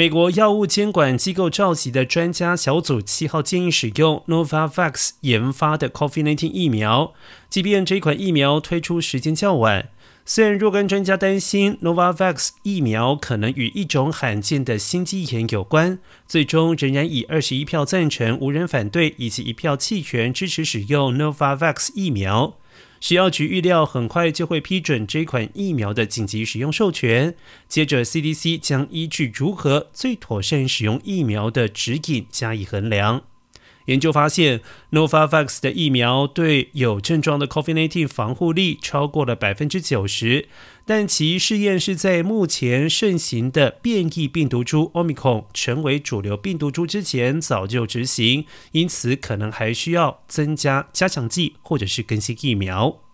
美国药物监管机构召集的专家小组七号建议使用 Novavax 研发的 COVID-19 疫苗，即便这款疫苗推出时间较晚。虽然若干专家担心 Novavax 疫苗可能与一种罕见的心肌炎有关，最终仍然以二十一票赞成、无人反对以及一票弃权支持使用 Novavax 疫苗。食药局预料很快就会批准这款疫苗的紧急使用授权。接着，CDC 将依据如何最妥善使用疫苗的指引加以衡量。研究发现，Novavax 的疫苗对有症状的 COVID-19 防护力超过了百分之九十，但其试验是在目前盛行的变异病毒株 Omicron 成为主流病毒株之前早就执行，因此可能还需要增加加强剂或者是更新疫苗。